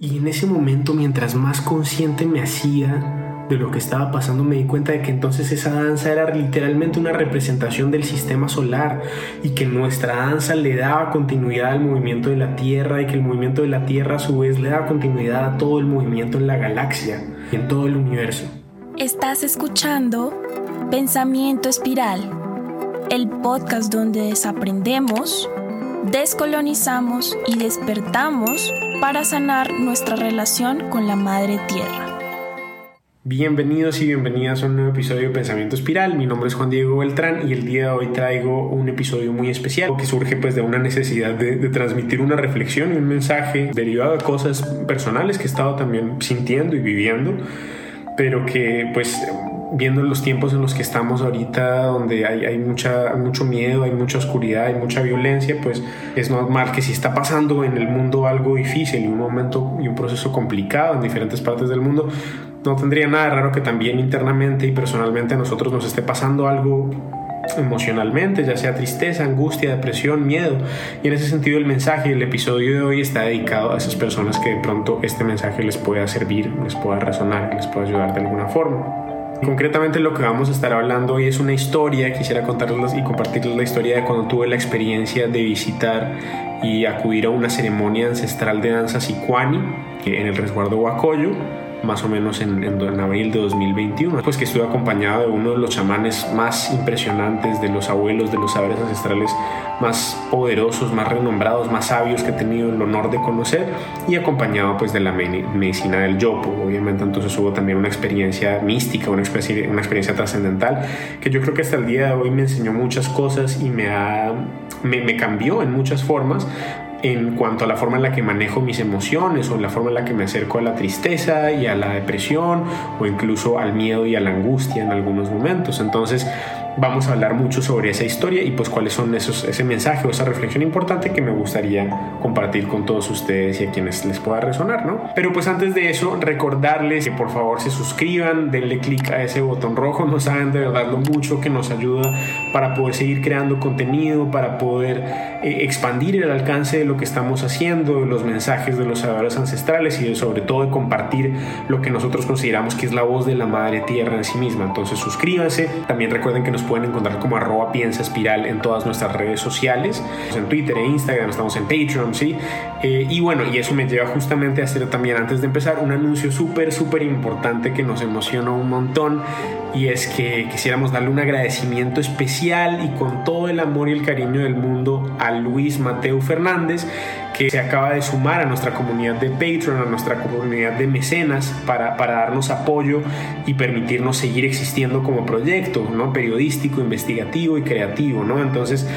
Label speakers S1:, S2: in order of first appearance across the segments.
S1: Y en ese momento, mientras más consciente me hacía de lo que estaba pasando, me di cuenta de que entonces esa danza era literalmente una representación del sistema solar y que nuestra danza le daba continuidad al movimiento de la Tierra y que el movimiento de la Tierra a su vez le daba continuidad a todo el movimiento en la galaxia y en todo el universo.
S2: Estás escuchando Pensamiento Espiral, el podcast donde desaprendemos, descolonizamos y despertamos para sanar nuestra relación con la Madre Tierra.
S1: Bienvenidos y bienvenidas a un nuevo episodio de Pensamiento Espiral. Mi nombre es Juan Diego Beltrán y el día de hoy traigo un episodio muy especial que surge pues de una necesidad de, de, transmitir una reflexión y un mensaje derivado de cosas personales que he estado también sintiendo y viviendo, pero que pues viendo los tiempos en los que estamos ahorita, donde hay, mucha, mucho miedo, hay mucha oscuridad, hay mucha violencia, pues es normal que si está pasando en el mundo algo difícil y un momento y un proceso complicado en diferentes partes del mundo, no tendría nada raro que también internamente y personalmente a nosotros nos esté pasando algo emocionalmente, ya sea tristeza, angustia, depresión, miedo. Y en ese sentido el mensaje, el episodio de hoy está dedicado a esas personas que de pronto este mensaje les pueda servir, les pueda resonar, les pueda ayudar de alguna forma. Concretamente lo que vamos a estar hablando hoy es una historia, quisiera contarles y compartirles la historia de cuando tuve la experiencia de visitar y acudir a una ceremonia ancestral de danza sicuani en el resguardo Huacoyo más o menos en, abril de 2021, pues que estuve acompañado de uno de los chamanes más impresionantes, de los abuelos, de los saberes ancestrales más poderosos, más renombrados, más sabios que he tenido el honor de conocer y acompañado pues de la medicina del yopo, obviamente. Entonces hubo también una experiencia mística, una experiencia, una experiencia trascendental que yo creo que hasta el día de hoy me enseñó muchas cosas y me, ha, me cambió en muchas formas, en cuanto a la forma en la que manejo mis emociones o la forma en la que me acerco a la tristeza y a la depresión o incluso al miedo y a la angustia en algunos momentos. Entonces, vamos a hablar mucho sobre esa historia y pues cuáles son esos, ese mensaje o esa reflexión importante que me gustaría compartir con todos ustedes y a quienes les pueda resonar, ¿no? Pero pues antes de eso, recordarles que por favor se suscriban, denle clic a ese botón rojo, no saben de verdad lo mucho que nos ayuda para poder seguir creando contenido, para poder eh, expandir el alcance de lo que estamos haciendo, los mensajes de los saberes ancestrales y sobre todo de compartir lo que nosotros consideramos que es la voz de la Madre Tierra en sí misma. Entonces suscríbanse, también recuerden que nos pueden encontrar como arroba piensa espiral en todas nuestras redes sociales, en Twitter e Instagram, estamos en Patreon, ¿sí? Eh, y bueno, y eso me lleva justamente a hacer también, antes de empezar, un anuncio súper, súper importante que nos emocionó un montón y es que quisiéramos darle un agradecimiento especial y con todo el amor y el cariño del mundo a Luis Mateo Fernández que se acaba de sumar a nuestra comunidad de Patreon, a nuestra comunidad de mecenas para, para darnos apoyo y permitirnos seguir existiendo como proyecto, ¿no? Periodístico, investigativo y creativo, ¿no? Entonces,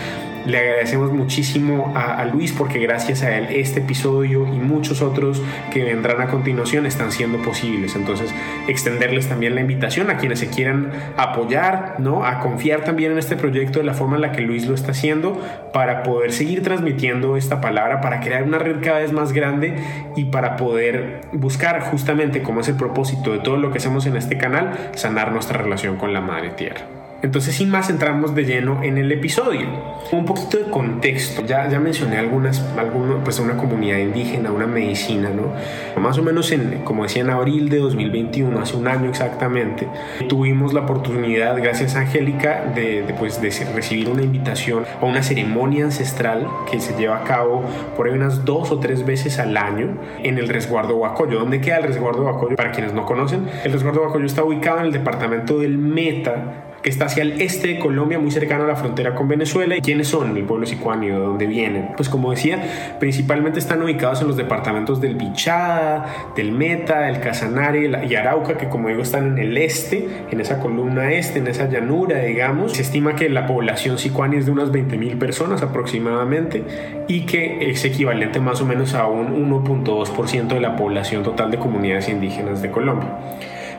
S1: le agradecemos muchísimo a, Luis porque gracias a él este episodio y muchos otros que vendrán a continuación están siendo posibles. Entonces, extenderles también la invitación a quienes se quieran apoyar, ¿no? A confiar también en este proyecto de la forma en la que Luis lo está haciendo para poder seguir transmitiendo esta palabra, para crear una red cada vez más grande y para poder buscar justamente como es el propósito de todo lo que hacemos en este canal, sanar nuestra relación con la Madre Tierra. Entonces, sin más, entramos de lleno en el episodio. Un poquito de contexto. Ya, ya mencioné algunas, alguno, pues una comunidad indígena, una medicina, ¿no? Más o menos, en, como decía, en abril de 2021, hace un año exactamente, tuvimos la oportunidad, gracias a Angélica, de, de, pues, de recibir una invitación a una ceremonia ancestral que se lleva a cabo por ahí unas dos o tres veces al año en el resguardo Huacoyo. ¿Dónde queda el resguardo Huacoyo? Para quienes no conocen, el resguardo Huacoyo está ubicado en el departamento del Meta, que está hacia el este de Colombia, muy cercano a la frontera con Venezuela. ¿Y quiénes son el pueblo sicuani? ¿De dónde vienen? Pues como decía, principalmente están ubicados en los departamentos del Bichada, del Meta, del Casanare y Arauca, que como digo están en el este, en esa columna este, en esa llanura, digamos. Se estima que la población sicuani es de unas 20.000 personas aproximadamente y que es equivalente más o menos a un 1.2% de la población total de comunidades indígenas de Colombia.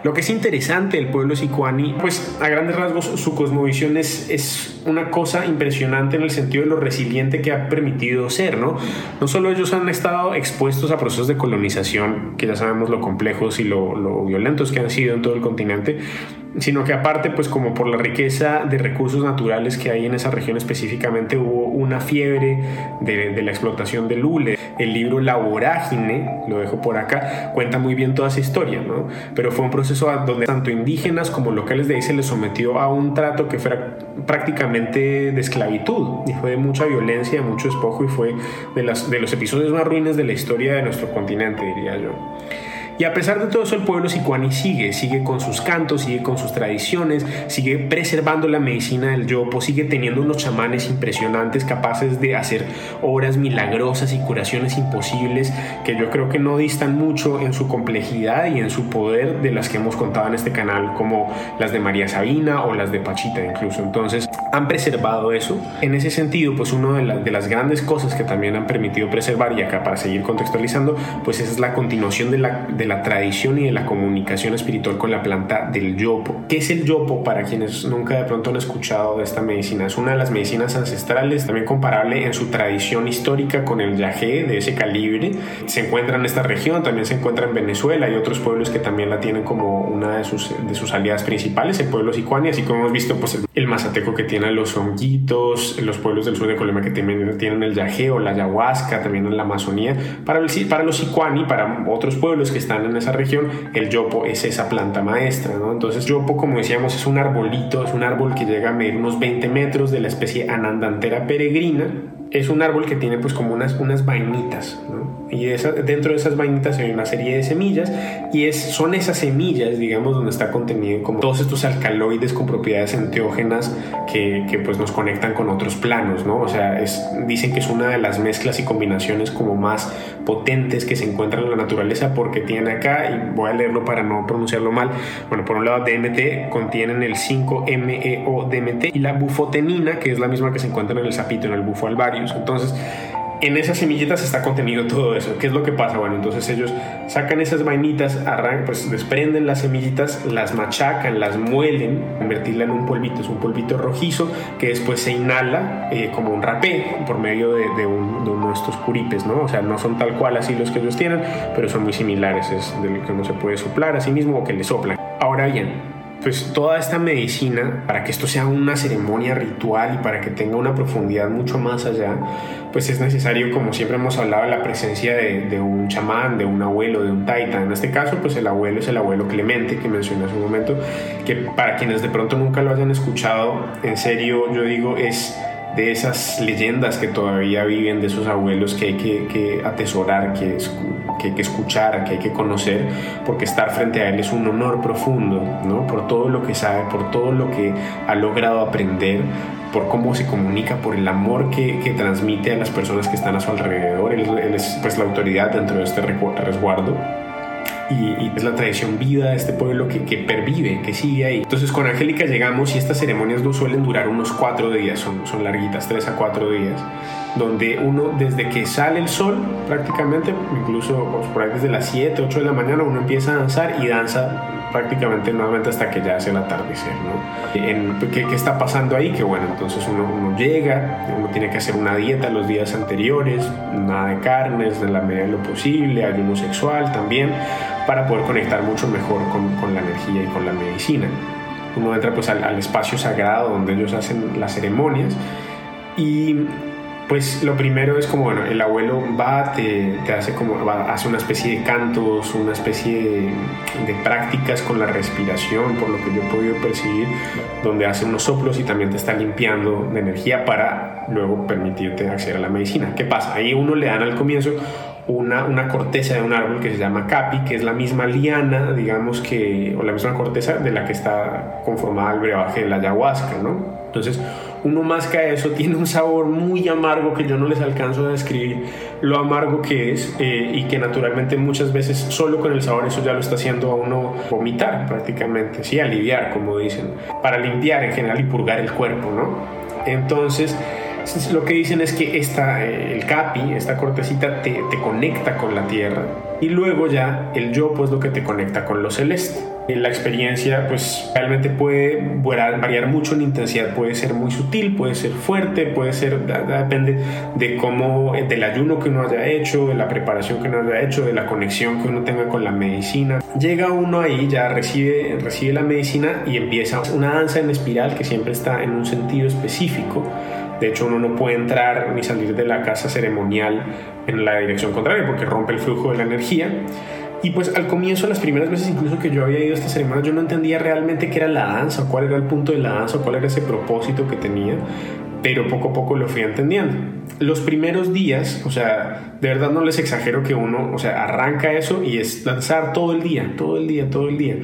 S1: Lo que es interesante del pueblo sicuani, pues a grandes rasgos su cosmovisión es, es, una cosa impresionante en el sentido de lo resiliente que ha permitido ser, ¿no? No solo ellos han estado expuestos a procesos de colonización, que ya sabemos lo complejos y lo, lo violentos que han sido en todo el continente, sino que aparte, pues como por la riqueza de recursos naturales que hay en esa región específicamente, hubo una fiebre de, la explotación del hule. El libro La Vorágine, lo dejo por acá, cuenta muy bien toda esa historia, ¿no? Pero fue un proceso donde tanto indígenas como locales de ahí se les sometió a un trato que fuera prácticamente de esclavitud y fue de mucha violencia, de mucho despojo y fue de, las, de los episodios más ruines de la historia de nuestro continente, diría yo. Y a pesar de todo eso, el pueblo sicuani sigue, sigue con sus cantos, sigue con sus tradiciones, sigue preservando la medicina del yopo, sigue teniendo unos chamanes impresionantes capaces de hacer obras milagrosas y curaciones imposibles que yo creo que no distan mucho en su complejidad y en su poder de las que hemos contado en este canal, como las de María Sabina o las de Pachita incluso. Entonces, han preservado eso. En ese sentido, pues una de, de las grandes cosas que también han permitido preservar, y acá para seguir contextualizando, pues esa es la continuación de la de la tradición y de la comunicación espiritual con la planta del yopo. ¿Qué es el yopo para quienes nunca de pronto han escuchado de esta medicina? Es una de las medicinas ancestrales, también comparable en su tradición histórica con el yagé de ese calibre. Se encuentra en esta región, también se encuentra en Venezuela y otros pueblos que también la tienen como una de sus, de sus aliadas principales, el pueblo sicuani, así como hemos visto pues, el, mazateco que tiene los honguitos, los pueblos del sur de Colombia que también tienen el yagé o la ayahuasca, también en la Amazonía. Para, el, para los sicuani, para otros pueblos que están en esa región, el yopo es esa planta maestra. Entonces, yopo, como decíamos, es un arbolito, es un árbol que llega a medir unos 20 metros de la especie Anandantera peregrina. Es un árbol que tiene pues como unas, unas vainitas. Y dentro de esas vainitas hay una serie de semillas y es, son esas semillas, digamos, donde está contenido como todos estos alcaloides con propiedades enteógenas que, que pues nos conectan con otros planos, ¿no? O sea, es, dicen que es una de las mezclas y combinaciones como más potentes que se encuentran en la naturaleza porque tiene acá, y voy a leerlo para no pronunciarlo mal, bueno, por un lado DMT contienen el 5-MeO-DMT y la bufotenina, que es la misma que se encuentra en el sapito, en el bufo alvarius. Entonces, en esas semillitas está contenido todo eso. ¿Qué es lo que pasa? Bueno, entonces ellos sacan esas vainitas, arrancan, pues desprenden las semillitas, las machacan, las muelen, convertirla en un polvito, es un polvito rojizo que después se inhala eh, como un rapé por medio de, uno de estos curipes, ¿no? O sea, no son tal cual así los que ellos tienen, pero son muy similares, es de lo que uno se puede soplar a sí mismo o que le soplan. Ahora bien, pues toda esta medicina, para que esto sea una ceremonia ritual y para que tenga una profundidad mucho más allá, pues es necesario, como siempre hemos hablado, la presencia de, un chamán, de un abuelo, de un taita. En este caso, pues el abuelo es el abuelo Clemente que mencioné hace un momento, que para quienes de pronto nunca lo hayan escuchado, en serio yo digo, es de esas leyendas que todavía viven, de esos abuelos que hay que, atesorar, que, que, hay que escuchar, que hay que conocer, porque estar frente a él es un honor profundo, ¿no? Por todo lo que sabe, por todo lo que ha logrado aprender, por cómo se comunica, por el amor que, que transmite a las personas que están a su alrededor. Él, él es pues la autoridad dentro de este resguardo y, es la tradición vida de este pueblo que, que, pervive, que sigue ahí. Entonces con Angélica llegamos y estas ceremonias no suelen durar unos cuatro días, son, son larguitas, tres a cuatro días, donde uno desde que sale el sol prácticamente, incluso pues, por ahí desde las 7, 8 de la mañana uno empieza a danzar y danza prácticamente nuevamente hasta que ya hace el atardecer, ¿no? En, ¿qué, ¿qué, está pasando ahí? Que bueno, entonces uno, llega, uno tiene que hacer una dieta los días anteriores, nada de carnes, de la medida de lo posible, ayuno sexual también, para poder conectar mucho mejor con, con la energía y con la medicina. Uno entra pues al espacio sagrado donde ellos hacen las ceremonias y pues lo primero es como, bueno, el abuelo va, te, hace como, hace una especie de cantos, una especie de, prácticas con la respiración, por lo que yo he podido percibir, donde hace unos soplos y también te está limpiando de energía para luego permitirte acceder a la medicina. ¿Qué pasa? Ahí uno le dan al comienzo una, una, corteza de un árbol que se llama capi, que es la misma liana, digamos que, o la misma corteza de la que está conformada el brebaje de la ayahuasca, ¿no? Entonces, uno más que eso tiene un sabor muy amargo que yo no les alcanzo a describir lo amargo que es eh, y que naturalmente muchas veces solo con el sabor eso ya lo está haciendo a uno vomitar prácticamente, sí, aliviar como dicen, para limpiar en general y purgar el cuerpo, ¿no? Entonces, lo que dicen es que esta, eh, el capi, esta cortecita, te, te, conecta con la tierra y luego ya el yo, pues lo que te conecta con lo celeste. Eh, la experiencia pues realmente puede variar mucho en intensidad, puede ser muy sutil, puede ser fuerte, puede ser, depende de cómo, eh, del ayuno que uno haya hecho, de la preparación que uno haya hecho, de la conexión que uno tenga con la medicina. Llega uno ahí, ya recibe, recibe la medicina y empieza una danza en espiral que siempre está en un sentido específico. De hecho, uno no puede entrar ni salir de la casa ceremonial en la dirección contraria porque rompe el flujo de la energía. Y pues al comienzo, las primeras veces incluso que yo había ido a esta ceremonia, yo no entendía realmente qué era la danza, cuál era el punto de la danza, cuál era ese propósito que tenía, pero poco a poco lo fui entendiendo. Los primeros días, o sea, de verdad no les exagero que uno, o sea, arranca eso y es danzar todo el día, todo el día, todo el día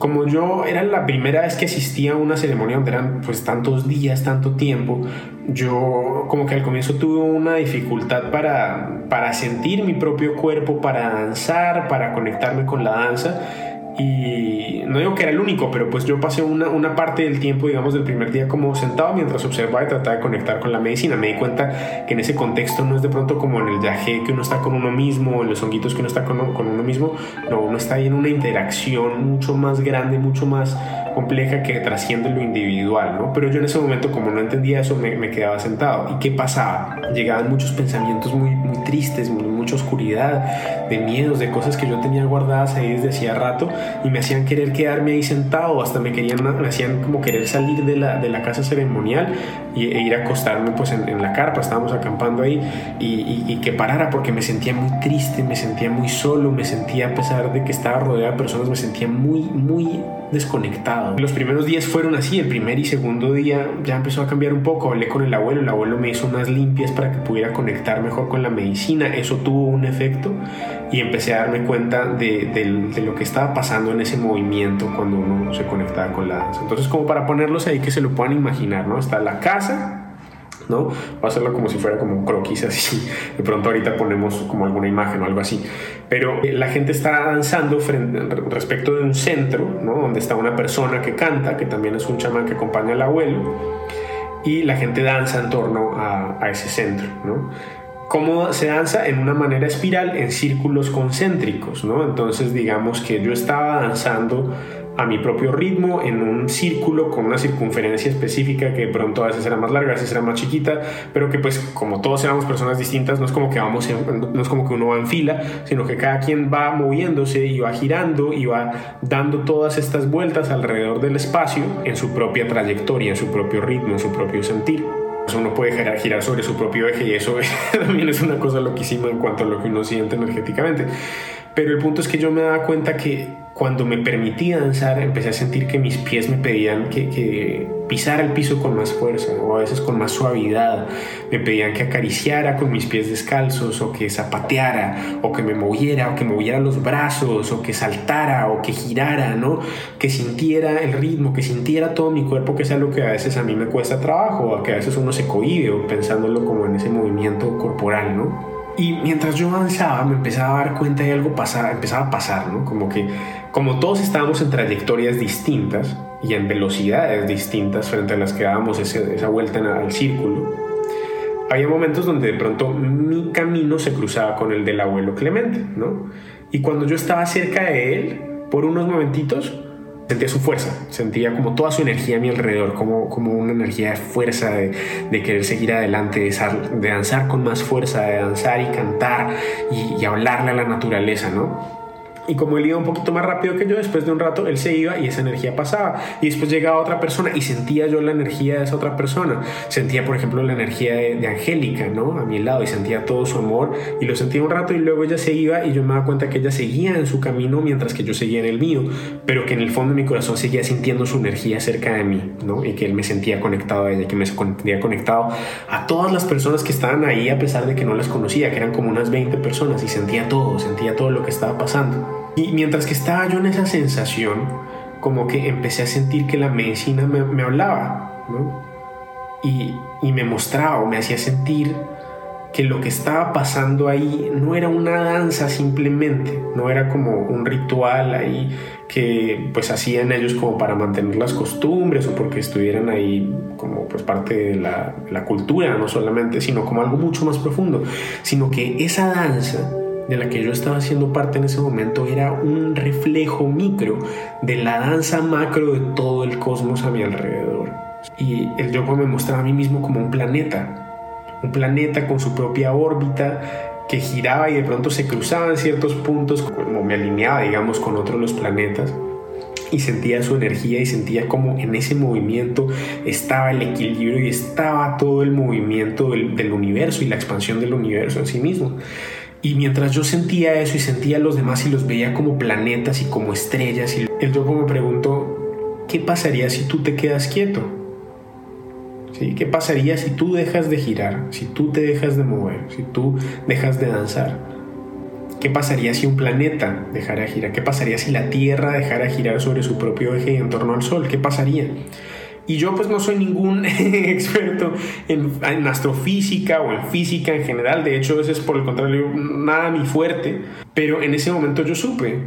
S1: como yo era la primera vez que asistía a una ceremonia donde eran pues tantos días, tanto tiempo, yo como que al comienzo tuve una dificultad para, para sentir mi propio cuerpo, para danzar, para conectarme con la danza y no digo que era el único, pero pues yo pasé una, parte del tiempo, digamos, del primer día como sentado mientras observaba y trataba de conectar con la medicina. Me di cuenta que en ese contexto no es de pronto como en el viaje que uno está con uno mismo, en los honguitos que uno está con, uno mismo, no, uno está ahí en una interacción mucho más grande, mucho más compleja que trasciende lo individual, ¿no? Pero yo en ese momento, como no entendía eso, me, me quedaba sentado. ¿Y qué pasaba? Llegaban muchos pensamientos muy, muy tristes, mucha oscuridad, de miedos, de cosas que yo tenía guardadas ahí desde hacía rato y me hacían querer quedarme ahí sentado, hasta me querían, me hacían como querer salir de la, de la casa ceremonial y, e ir a acostarme pues en, la carpa, estábamos acampando ahí y, que parara porque me sentía muy triste, me sentía muy solo, me sentía a pesar de que estaba rodeado de personas, me sentía muy, muy desconectado. Los primeros días fueron así, el primer y segundo día ya empezó a cambiar un poco, hablé con el abuelo, el abuelo me hizo unas limpias para que pudiera conectar mejor con la medicina, eso tuvo un efecto y empecé a darme cuenta de, de, lo que estaba pasando en ese movimiento cuando uno se conectaba con la danza. Entonces como para ponerlos ahí que se lo puedan imaginar, ¿no? Está la casa, ¿no? Voy a hacerlo como si fuera como un croquis así. De pronto ahorita ponemos como alguna imagen o algo así. Pero eh, la gente está danzando frente, respecto de un centro, ¿no? Donde está una persona que canta, que también es un chamán que acompaña al abuelo. Y la gente danza en torno a, a ese centro, ¿no? Cómo se danza en una manera espiral en círculos concéntricos, ¿no? Entonces digamos que yo estaba danzando a mi propio ritmo en un círculo con una circunferencia específica que de pronto a veces era más larga, a veces era más chiquita, pero que pues como todos éramos personas distintas, no es como que vamos no es como que uno va en fila, sino que cada quien va moviéndose y va girando y va dando todas estas vueltas alrededor del espacio en su propia trayectoria, en su propio ritmo, en su propio sentir uno puede girar, girar sobre su propio eje y eso también es una cosa loquísima en cuanto a lo que uno siente energéticamente. Pero el punto es que yo me daba cuenta que cuando me permitía danzar, empecé a sentir que mis pies me pedían que, que, pisara el piso con más fuerza o a veces con más suavidad. Me pedían que acariciara con mis pies descalzos o que zapateara o que me moviera o que moviera los brazos o que saltara o que girara, ¿no? Que sintiera el ritmo, que sintiera todo mi cuerpo, que sea lo que a veces a mí me cuesta trabajo o que a veces uno se cohíbe pensándolo como en ese movimiento corporal, ¿no? Y mientras yo avanzaba, me empezaba a dar cuenta de algo pasar, empezaba a pasar, ¿no? Como que, como todos estábamos en trayectorias distintas y en velocidades distintas frente a las que dábamos esa vuelta al círculo, había momentos donde de pronto mi camino se cruzaba con el del abuelo Clemente, ¿no? Y cuando yo estaba cerca de él, por unos momentitos, sentía su fuerza, sentía como toda su energía a mi alrededor, como, como una energía de fuerza, de, querer seguir adelante, de, de, danzar con más fuerza, de danzar y cantar y, y hablarle a la naturaleza, ¿no? Y como él iba un poquito más rápido que yo, después de un rato él se iba y esa energía pasaba. Y después llegaba otra persona y sentía yo la energía de esa otra persona. Sentía, por ejemplo, la energía de, Angélica, ¿no? A mi lado y sentía todo su amor. Y lo sentía un rato y luego ella se iba y yo me daba cuenta que ella seguía en su camino mientras que yo seguía en el mío. Pero que en el fondo de mi corazón seguía sintiendo su energía cerca de mí, ¿no? Y que él me sentía conectado a ella, que me sentía conectado a todas las personas que estaban ahí a pesar de que no las conocía, que eran como unas 20 personas y sentía todo, sentía todo lo que estaba pasando. Y mientras que estaba yo en esa sensación, como que empecé a sentir que la medicina me, hablaba, ¿no? Y, y, me mostraba o me hacía sentir que lo que estaba pasando ahí no era una danza simplemente, no era como un ritual ahí que pues hacían ellos como para mantener las costumbres o porque estuvieran ahí como pues parte de la, la cultura, no solamente, sino como algo mucho más profundo, sino que esa danza de la que yo estaba haciendo parte en ese momento era un reflejo micro de la danza macro de todo el cosmos a mi alrededor. Y el yoga me mostraba a mí mismo como un planeta, un planeta con su propia órbita que giraba y de pronto se cruzaban ciertos puntos, como me alineaba, digamos, con otros los planetas y sentía su energía y sentía como en ese movimiento estaba el equilibrio y estaba todo el movimiento del, del, universo y la expansión del universo en sí mismo. Y mientras yo sentía eso y sentía a los demás y los veía como planetas y como estrellas, y el yogo me preguntó, ¿qué pasaría si tú te quedas quieto? ¿Sí? ¿Qué pasaría si tú dejas de girar, si tú te dejas de mover, si tú dejas de danzar? ¿Qué pasaría si un planeta dejara de girar? ¿Qué pasaría si la Tierra dejara de girar sobre su propio eje en torno al Sol? ¿Qué pasaría? Y yo pues no soy ningún experto en, astrofísica o en física en general, de hecho eso es por el contrario nada mi fuerte, pero en ese momento yo supe,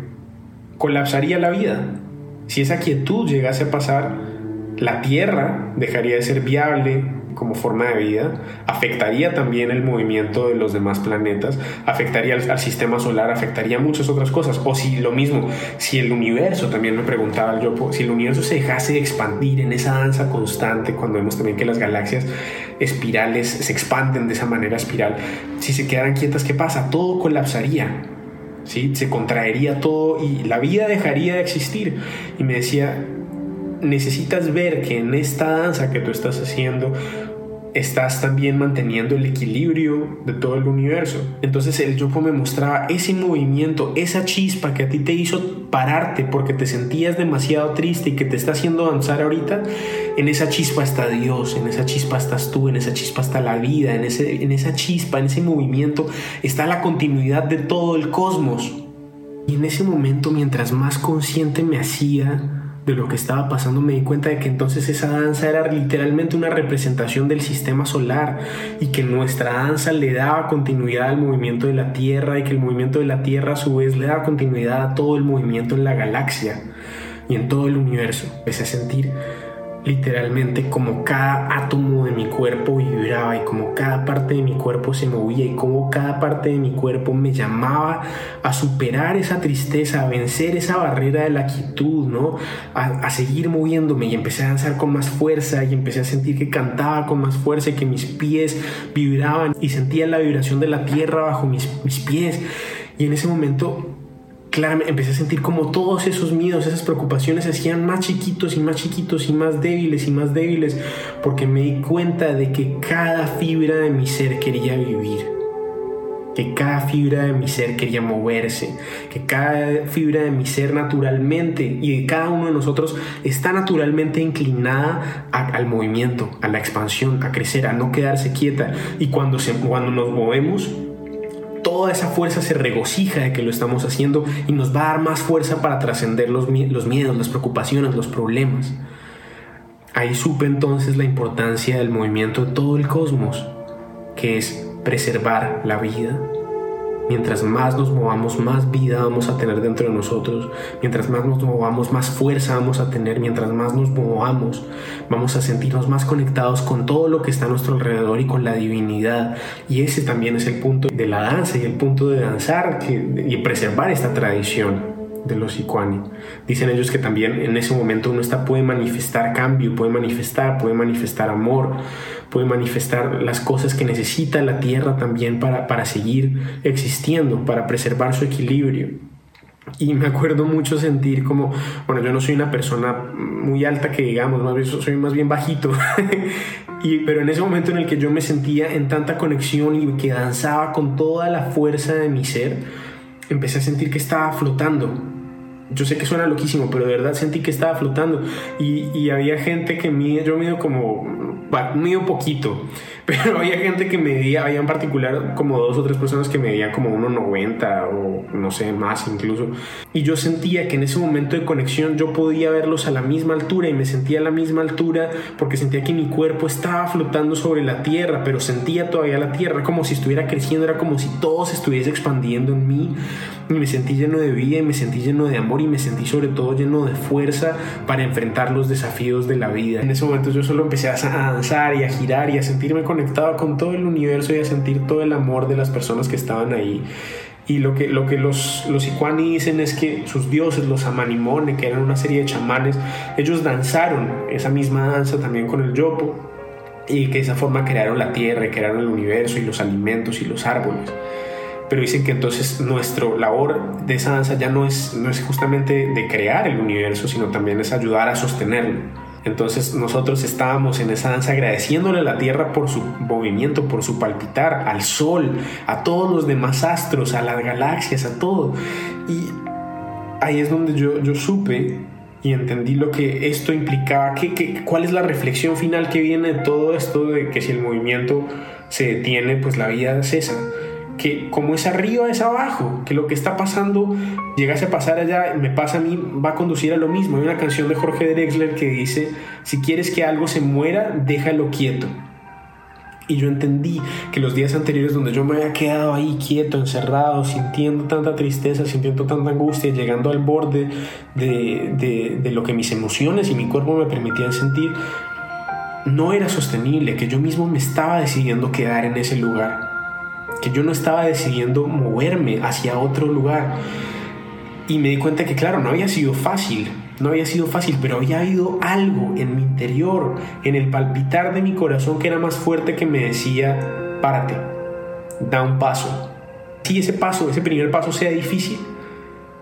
S1: colapsaría la vida. Si esa quietud llegase a pasar, la Tierra dejaría de ser viable, como forma de vida, afectaría también el movimiento de los demás planetas, afectaría al, sistema solar, afectaría muchas otras cosas. O si lo mismo, si el universo, también me preguntaba yo, si el universo se dejase de expandir en esa danza constante, cuando vemos también que las galaxias espirales se expanden de esa manera espiral, si se quedaran quietas, ¿qué pasa? Todo colapsaría. ¿Sí? Se contraería todo y la vida dejaría de existir. Y me decía, necesitas ver que en esta danza que tú estás haciendo estás también manteniendo el equilibrio de todo el universo. Entonces el yopo me mostraba ese movimiento, esa chispa que a ti te hizo pararte porque te sentías demasiado triste y que te está haciendo danzar ahorita. En esa chispa está Dios, en esa chispa estás tú, en esa chispa está la vida, en, ese, en esa chispa, en ese movimiento está la continuidad de todo el cosmos. Y en ese momento, mientras más consciente me hacía, de lo que estaba pasando me di cuenta de que entonces esa danza era literalmente una representación del sistema solar y que nuestra danza le daba continuidad al movimiento de la Tierra y que el movimiento de la Tierra a su vez le daba continuidad a todo el movimiento en la galaxia y en todo el universo. Empecé a sentir literalmente como cada átomo de mi cuerpo vibraba y como cada parte de mi cuerpo se movía y como cada parte de mi cuerpo me llamaba a superar esa tristeza, a vencer esa barrera de la quietud, ¿no? A, seguir moviéndome y empecé a danzar con más fuerza y empecé a sentir que cantaba con más fuerza y que mis pies vibraban y sentía la vibración de la tierra bajo mis, mis pies y en ese momento claramente empecé a sentir como todos esos miedos, esas preocupaciones se hacían más chiquitos y más chiquitos y más débiles y más débiles, porque me di cuenta de que cada fibra de mi ser quería vivir, que cada fibra de mi ser quería moverse, que cada fibra de mi ser naturalmente y de cada uno de nosotros está naturalmente inclinada al movimiento, a la expansión, a crecer, a no quedarse quieta. Y cuando, cuando nos movemos, toda esa fuerza se regocija de que lo estamos haciendo y nos va a dar más fuerza para trascender los, miedos, las preocupaciones, los problemas. Ahí supe entonces la importancia del movimiento de todo el cosmos, que es preservar la vida, Mientras más nos movamos, más vida vamos a tener dentro de nosotros. Mientras más nos movamos, más fuerza vamos a tener. Mientras más nos movamos, vamos a sentirnos más conectados con todo lo que está a nuestro alrededor y con la divinidad. Y ese también es el punto de la danza y el punto de danzar y preservar esta tradición de los Ikuani. Dicen ellos que también en ese momento uno está, puede manifestar cambio, puede manifestar, puede manifestar amor, puede manifestar las cosas que necesita la tierra también para, para seguir existiendo, para preservar su equilibrio. Y me acuerdo mucho sentir como, bueno, yo no soy una persona muy alta que digamos, más bien soy más bien bajito. pero en ese momento en el que yo me sentía en tanta conexión y que danzaba con toda la fuerza de mi ser, empecé a sentir que estaba flotando yo sé que suena loquísimo, pero de verdad sentí que estaba flotando. Y, y había gente que mide, yo mido como, mido poquito, pero había gente que medía, había en particular como dos o tres personas que medían como 1,90 o no sé, más incluso. Y yo sentía que en ese momento de conexión yo podía verlos a la misma altura y me sentía a la misma altura porque sentía que mi cuerpo estaba flotando sobre la tierra, pero sentía todavía la tierra como si estuviera creciendo, era como si todo se estuviese expandiendo en mí. Y me sentí lleno de vida y me sentí lleno de amor y me sentí sobre todo lleno de fuerza para enfrentar los desafíos de la vida. En ese momento yo solo empecé a danzar y a girar y a sentirme con conectado con todo el universo y a sentir todo el amor de las personas que estaban ahí. Y lo que, lo que los, los dicen es que sus dioses, los Amanimone, que eran una serie de chamanes, ellos danzaron esa misma danza también con el Yopo y que de esa forma crearon la tierra, crearon el universo y los alimentos y los árboles. Pero dicen que entonces nuestra labor de esa danza ya no es, no es justamente de crear el universo, sino también es ayudar a sostenerlo. Entonces nosotros estábamos en esa danza agradeciéndole a la Tierra por su movimiento, por su palpitar, al Sol, a todos los demás astros, a las galaxias, a todo. Y ahí es donde yo, yo supe y entendí lo que esto implicaba, que, cuál es la reflexión final que viene de todo esto, de que si el movimiento se detiene, pues la vida cesa que como es arriba es abajo, que lo que está pasando llegase a pasar allá, me pasa a mí, va a conducir a lo mismo. Hay una canción de Jorge Drexler que dice, si quieres que algo se muera, déjalo quieto. Y yo entendí que los días anteriores donde yo me había quedado ahí quieto, encerrado, sintiendo tanta tristeza, sintiendo tanta angustia, llegando al borde de, de, de lo que mis emociones y mi cuerpo me permitían sentir, no era sostenible, que yo mismo me estaba decidiendo quedar en ese lugar que yo no estaba decidiendo moverme hacia otro lugar. Y me di cuenta que, claro, no había sido fácil, no había sido fácil, pero había habido algo en mi interior, en el palpitar de mi corazón que era más fuerte que me decía, párate, da un paso. Si ese paso, ese primer paso sea difícil,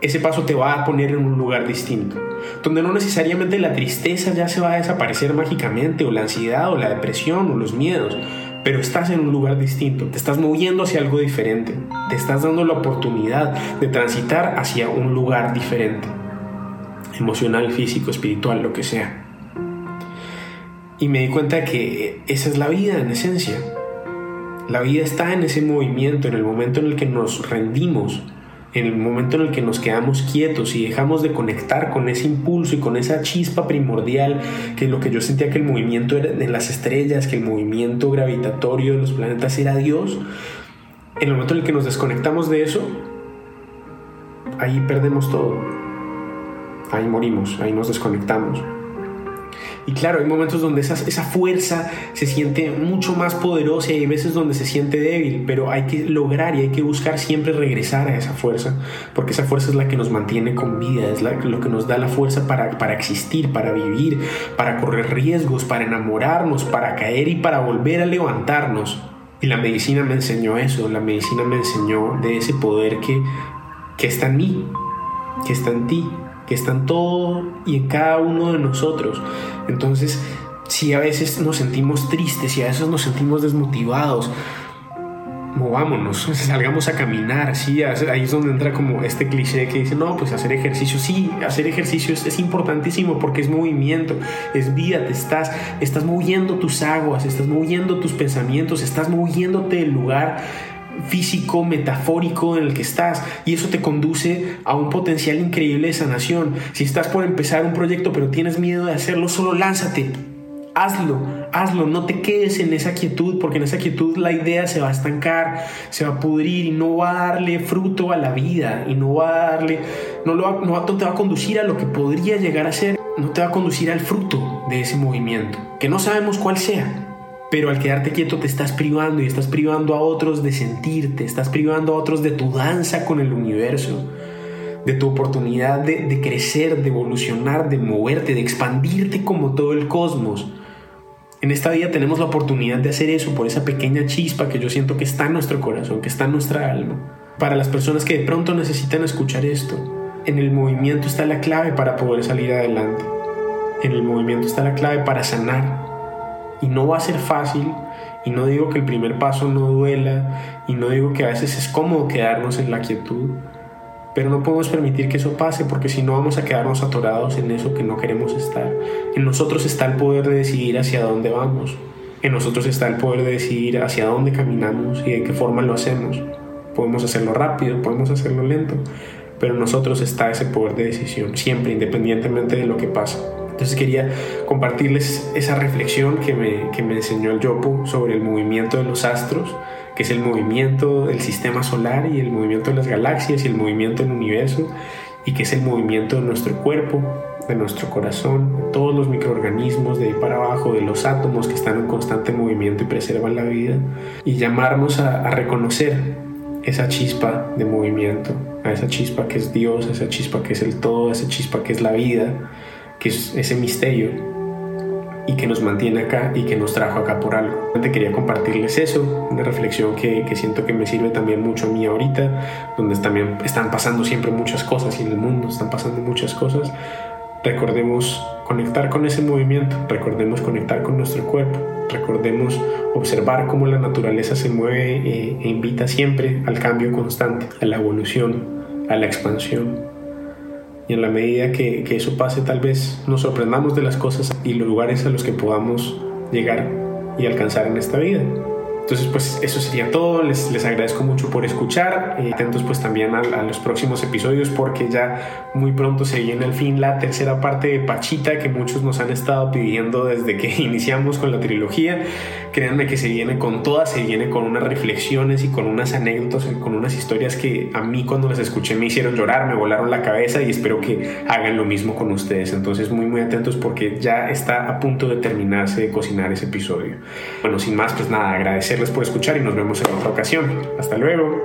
S1: ese paso te va a poner en un lugar distinto, donde no necesariamente la tristeza ya se va a desaparecer mágicamente, o la ansiedad, o la depresión, o los miedos, pero estás en un lugar distinto, te estás moviendo hacia algo diferente, te estás dando la oportunidad de transitar hacia un lugar diferente, emocional, físico, espiritual, lo que sea. Y me di cuenta que esa es la vida en esencia. La vida está en ese movimiento, en el momento en el que nos rendimos en el momento en el que nos quedamos quietos y dejamos de conectar con ese impulso y con esa chispa primordial, que lo que yo sentía que el movimiento era de las estrellas, que el movimiento gravitatorio de los planetas era Dios, en el momento en el que nos desconectamos de eso, ahí perdemos todo, ahí morimos, ahí nos desconectamos. Y claro, hay momentos donde esa, esa fuerza se siente mucho más poderosa y hay veces donde se siente débil, pero hay que lograr y hay que buscar siempre regresar a esa fuerza, porque esa fuerza es la que nos mantiene con vida, es lo que nos da la fuerza para, para existir, para vivir, para correr riesgos, para enamorarnos, para caer y para volver a levantarnos. Y la medicina me enseñó eso, la medicina me enseñó de ese poder que, que está en mí, que está en ti, que está todo y en cada uno de nosotros. Entonces, si a veces nos sentimos tristes, si a veces nos sentimos desmotivados, movámonos, salgamos a caminar, sí, ahí es donde entra como este cliché que dice, no, pues hacer ejercicio, sí, hacer ejercicio es, importantísimo porque es movimiento, es vida, te estás, estás moviendo tus aguas, estás moviendo tus pensamientos, estás moviéndote del lugar físico, metafórico en el que estás y eso te conduce a un potencial increíble de sanación. Si estás por empezar un proyecto pero tienes miedo de hacerlo, solo lánzate. Hazlo, hazlo, no te quedes en esa quietud, porque en esa quietud la idea se va a estancar, se va a pudrir y no va a darle fruto a la vida y no va a darle, no, lo no te va a conducir a lo que podría llegar a ser, no te va a conducir al fruto de ese movimiento, que no sabemos cuál sea, pero al quedarte quieto te estás privando y estás privando a otros de sentirte, estás privando a otros de tu danza con el universo, de tu oportunidad de, crecer, de evolucionar, de moverte, de expandirte como todo el cosmos. En esta vida tenemos la oportunidad de hacer eso por esa pequeña chispa que yo siento que está en nuestro corazón, que está en nuestra alma. Para las personas que de pronto necesitan escuchar esto, en el movimiento está la clave para poder salir adelante. En el movimiento está la clave para sanar, y no va a ser fácil y no digo que el primer paso no duela y no digo que a veces es cómodo quedarnos en la quietud, pero no podemos permitir que eso pase porque si no vamos a quedarnos atorados en eso que no queremos estar. En nosotros está el poder de decidir hacia dónde vamos. En nosotros está el poder de decidir hacia dónde caminamos y de qué forma lo hacemos. Podemos hacerlo rápido, podemos hacerlo lento, pero en nosotros está ese poder de decisión, siempre, independientemente de lo que pase. Entonces quería compartirles esa reflexión que me, que me enseñó el Yopo sobre el movimiento de los astros, que es el movimiento del sistema solar y el movimiento de las galaxias y el movimiento del universo, y que es el movimiento de nuestro cuerpo, de nuestro corazón, de todos los microorganismos de ahí para abajo, de los átomos que están en constante movimiento y preservan la vida, y llamarnos a, a reconocer esa chispa de movimiento, a esa chispa que es Dios, a esa chispa que es el todo, a esa chispa que es la vida, que es ese misterio y que nos mantiene acá y que nos trajo acá por algo. Te quería compartirles eso, una reflexión que, que, siento que me sirve también mucho a mí ahorita, donde también están pasando siempre muchas cosas y en el mundo están pasando muchas cosas. Recordemos conectar con ese movimiento, recordemos conectar con nuestro cuerpo, recordemos observar cómo la naturaleza se mueve eh, e invita siempre al cambio constante, a la evolución, a la expansión y en la medida que, que, eso pase tal vez nos sorprendamos de las cosas y los lugares a los que podamos llegar y alcanzar en esta vida. Entonces, pues eso sería todo. Les, les agradezco mucho por escuchar. y atentos pues también a, los próximos episodios porque ya muy pronto se viene al fin la tercera parte de Pachita que muchos nos han estado pidiendo desde que iniciamos con la trilogía. Créanme que se viene con todas, se viene con unas reflexiones y con unas anécdotas, con unas historias que a mí cuando las escuché me hicieron llorar, me volaron la cabeza y espero que hagan lo mismo con ustedes. Entonces, muy, muy atentos porque ya está a punto de terminarse de cocinar ese episodio. Bueno, sin más, pues nada, agradecer por escuchar y nos vemos en otra ocasión. Hasta luego.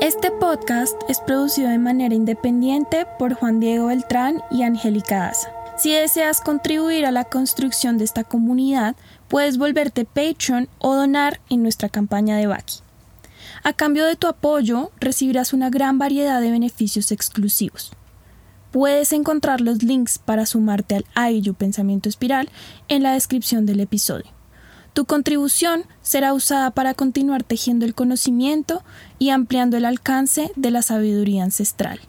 S2: Este podcast es producido de manera independiente por Juan Diego Beltrán y Angélica Daza. Si deseas contribuir a la construcción de esta comunidad, puedes volverte Patreon o donar en nuestra campaña de Baki. A cambio de tu apoyo, recibirás una gran variedad de beneficios exclusivos. Puedes encontrar los links para sumarte al AIU Pensamiento Espiral en la descripción del episodio. Tu contribución será usada para continuar tejiendo el conocimiento y ampliando el alcance de la sabiduría ancestral.